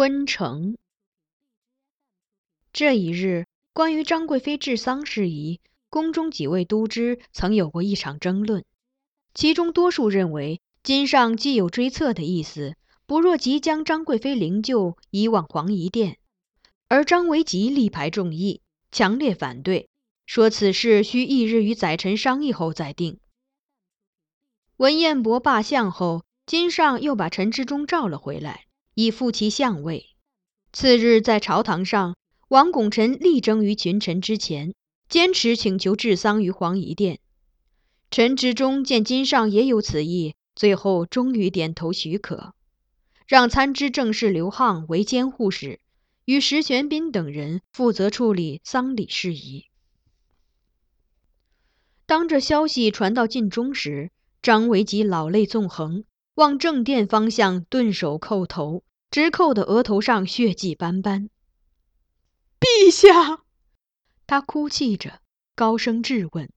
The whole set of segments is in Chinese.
温城。这一日，关于张贵妃治丧事宜，宫中几位都知曾有过一场争论。其中多数认为，金上既有追册的意思，不若即将张贵妃灵柩移往皇仪殿；而张维吉力排众议，强烈反对，说此事需翌日与宰臣商议后再定。文彦博罢相后，金上又把陈之忠召了回来。以复其相位。次日，在朝堂上，王拱辰力争于群臣之前，坚持请求治丧于皇仪殿。陈之中见金上也有此意，最后终于点头许可，让参知政事刘沆为监护使，与石玄彬等人负责处理丧礼事宜。当这消息传到晋中时，张维吉老泪纵横。往正殿方向顿首叩头，直叩的额头上血迹斑斑。陛下，他哭泣着，高声质问：“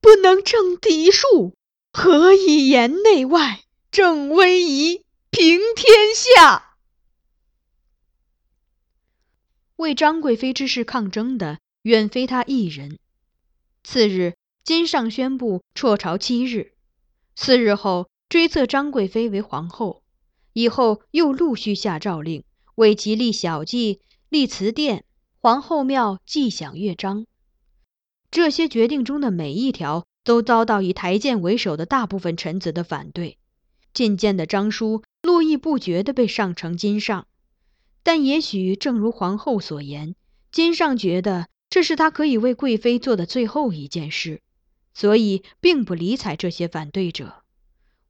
不能正嫡庶，何以言内外，正威仪，平天下？”为张贵妃之事抗争的远非他一人。次日，金上宣布辍朝七日。四日后。追册张贵妃为皇后，以后又陆续下诏令，为其立小祭、立祠殿、皇后庙、祭享乐章。这些决定中的每一条，都遭到以台谏为首的大部分臣子的反对。进谏的章书络绎不绝地被上呈金上，但也许正如皇后所言，金上觉得这是他可以为贵妃做的最后一件事，所以并不理睬这些反对者。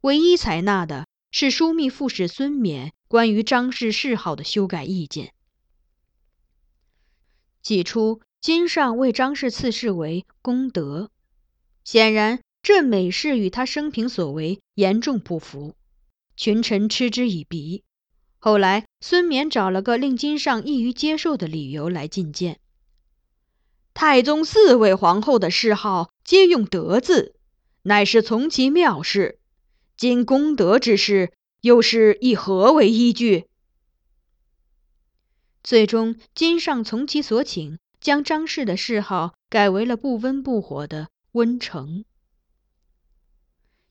唯一采纳的是枢密副使孙冕关于张氏谥号的修改意见。起初，金上为张氏赐谥为功德，显然这美事与他生平所为严重不符，群臣嗤之以鼻。后来，孙冕找了个令金上易于接受的理由来进谏：太宗四位皇后的谥号皆用德字，乃是从其妙事。今功德之事，又是以何为依据？最终，金上从其所请，将张氏的谥号改为了不温不火的温成。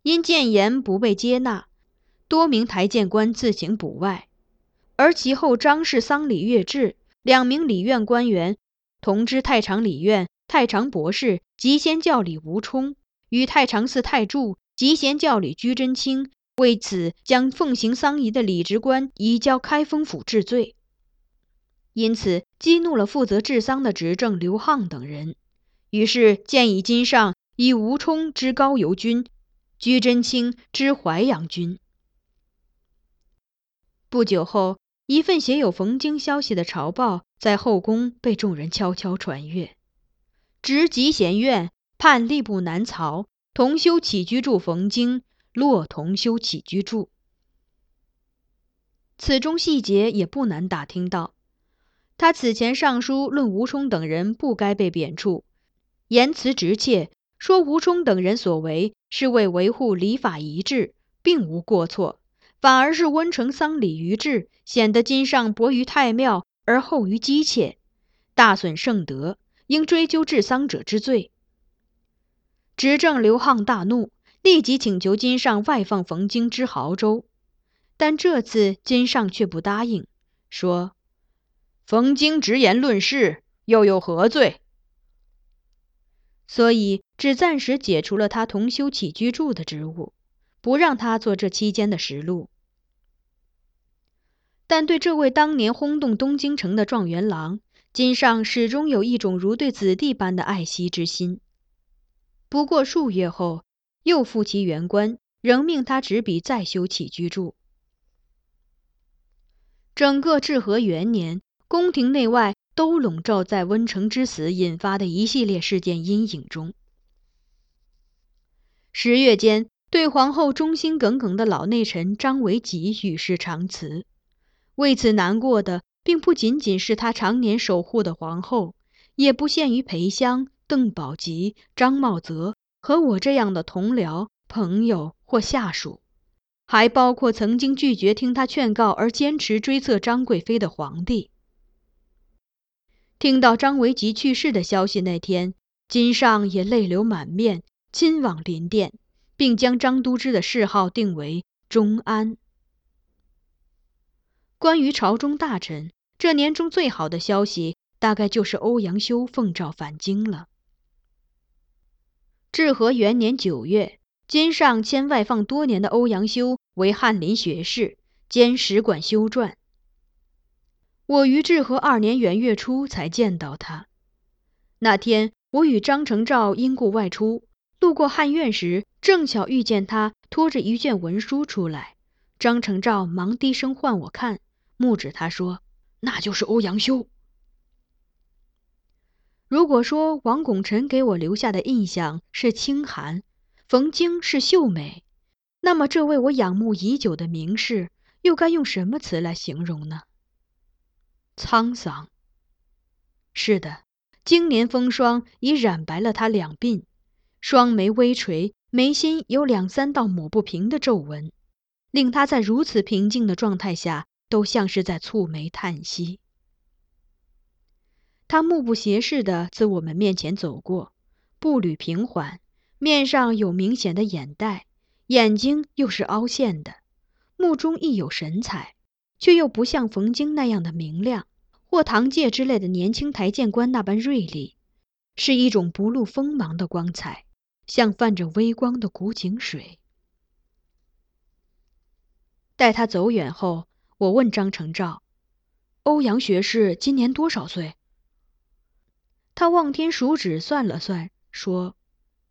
因谏言不被接纳，多名台谏官自行补外。而其后张氏丧礼乐制，两名礼院官员同知太常礼院太常博士及先教理吴冲与太常寺太柱。集贤教理居真卿为此将奉行丧仪的礼职官移交开封府治罪，因此激怒了负责治丧的执政刘沆等人，于是建议金上以吴充之高邮军，居真卿之淮阳军。不久后，一份写有冯京消息的朝报在后宫被众人悄悄传阅：直吉贤院判吏部南曹同修起居注冯京落同修起居注。此中细节也不难打听到。他此前上书论吴冲等人不该被贬黜，言辞直切，说吴冲等人所为是为维护礼法一致，并无过错，反而是温成丧礼于制，显得今上薄于太庙而厚于姬妾，大损圣德，应追究治丧者之罪。执政刘沆大怒，立即请求金上外放冯京之亳州，但这次金上却不答应，说。冯京直言论事，又有何罪？所以只暂时解除了他同修起居注的职务，不让他做这期间的实录。但对这位当年轰动东京城的状元郎，金上始终有一种如对子弟般的爱惜之心。不过数月后，又复其原官，仍命他执笔再修起居注。整个至和元年。宫廷内外都笼罩在温成之死引发的一系列事件阴影中。十月间，对皇后忠心耿耿的老内臣张维吉与世长辞，为此难过的并不仅仅是他常年守护的皇后，也不限于裴香、邓宝吉、张茂泽和我这样的同僚、朋友或下属，还包括曾经拒绝听他劝告而坚持追测张贵妃的皇帝。听到张维吉去世的消息那天，金上也泪流满面，亲往临殿，并将张都知的谥号定为忠安。关于朝中大臣，这年中最好的消息，大概就是欧阳修奉诏返京了。至和元年九月，金上迁外放多年的欧阳修为翰林学士，兼使馆修撰。我于至和二年元月初才见到他。那天，我与张承照因故外出，路过汉院时，正巧遇见他拖着一卷文书出来。张承照忙低声唤我看，目指他说：“那就是欧阳修。”如果说王拱辰给我留下的印象是清寒，冯京是秀美，那么这位我仰慕已久的名士，又该用什么词来形容呢？沧桑。是的，经年风霜已染白了他两鬓，双眉微垂，眉心有两三道抹不平的皱纹，令他在如此平静的状态下，都像是在蹙眉叹息。他目不斜视地自我们面前走过，步履平缓，面上有明显的眼袋，眼睛又是凹陷的，目中亦有神采。却又不像冯京那样的明亮，或唐介之类的年轻台谏官那般锐利，是一种不露锋芒的光彩，像泛着微光的古井水。待他走远后，我问张承照：“欧阳学士今年多少岁？”他望天数指，算了算，说：“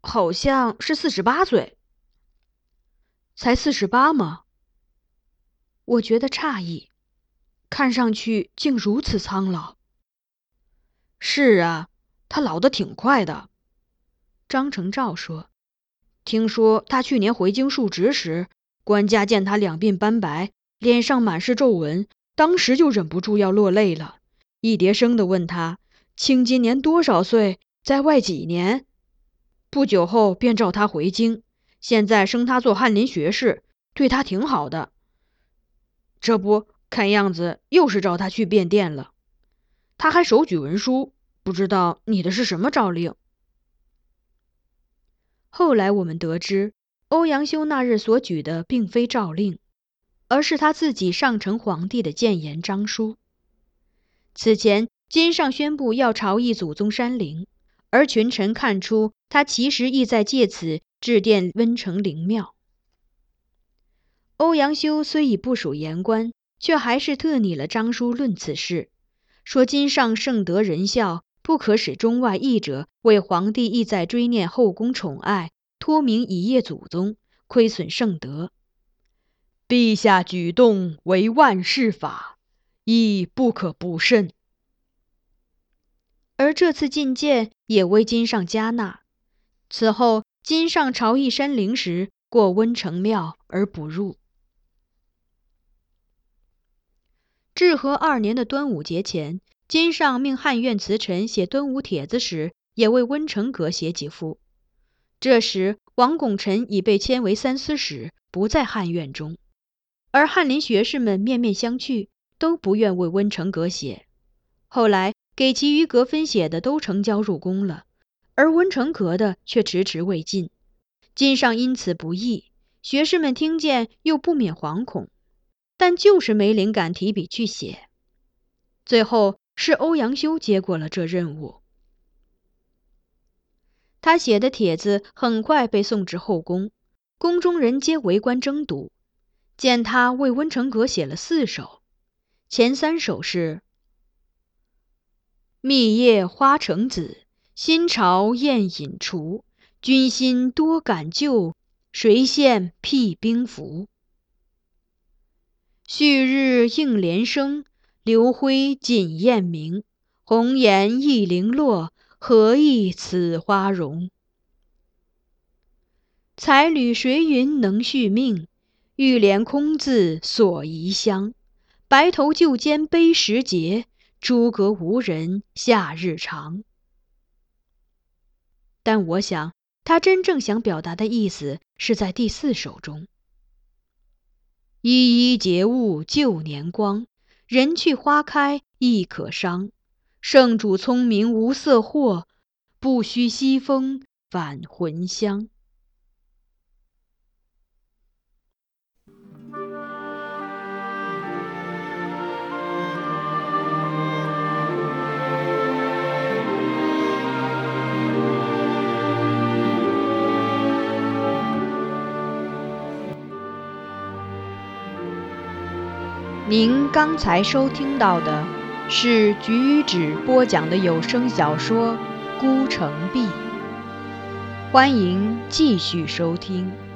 好像是四十八岁。”才四十八吗？我觉得诧异，看上去竟如此苍老。是啊，他老得挺快的。张成照说：“听说他去年回京述职时，官家见他两鬓斑白，脸上满是皱纹，当时就忍不住要落泪了，一叠声的问他：‘卿今年多少岁？在外几年？’不久后便召他回京，现在升他做翰林学士，对他挺好的。”这不看样子又是召他去便殿了。他还手举文书，不知道你的是什么诏令。后来我们得知，欧阳修那日所举的并非诏令，而是他自己上呈皇帝的谏言章书。此前金上宣布要朝诣祖宗山陵，而群臣看出他其实意在借此致电温成灵庙。欧阳修虽已不属言官，却还是特拟了章书论此事，说今上圣德仁孝，不可使中外异者为皇帝意在追念后宫宠爱，托名以谒祖宗，亏损圣德。陛下举动为万世法，亦不可不慎。而这次觐见也为金上加纳。此后，金上朝议山陵时，过温城庙而不入。至和二年的端午节前，金上命汉苑词臣写端午帖子时，也为温成阁写几幅。这时，王拱辰已被迁为三司使，不在汉苑中，而翰林学士们面面相觑，都不愿为温成阁写。后来。给其余阁分写的都呈交入宫了，而温成阁的却迟迟未进。金上因此不义，学士们听见又不免惶恐，但就是没灵感提笔去写。最后是欧阳修接过了这任务。他写的帖子很快被送至后宫，宫中人皆围观争读。见他为温成阁写了四首，前三首是。密叶花成子，新朝宴饮除。君心多感旧，谁羡辟兵符？旭日映帘生，流辉锦雁鸣。红颜易零落，何以此花容？彩缕谁云能续命？玉帘空自锁遗香。白头旧笺悲时节。诸葛无人夏日长，但我想，他真正想表达的意思是在第四首中：“依依节物旧年光，人去花开亦可伤。圣主聪明无色惑，不须西风返魂香。”您刚才收听到的是橘子播讲的有声小说《孤城闭》，欢迎继续收听。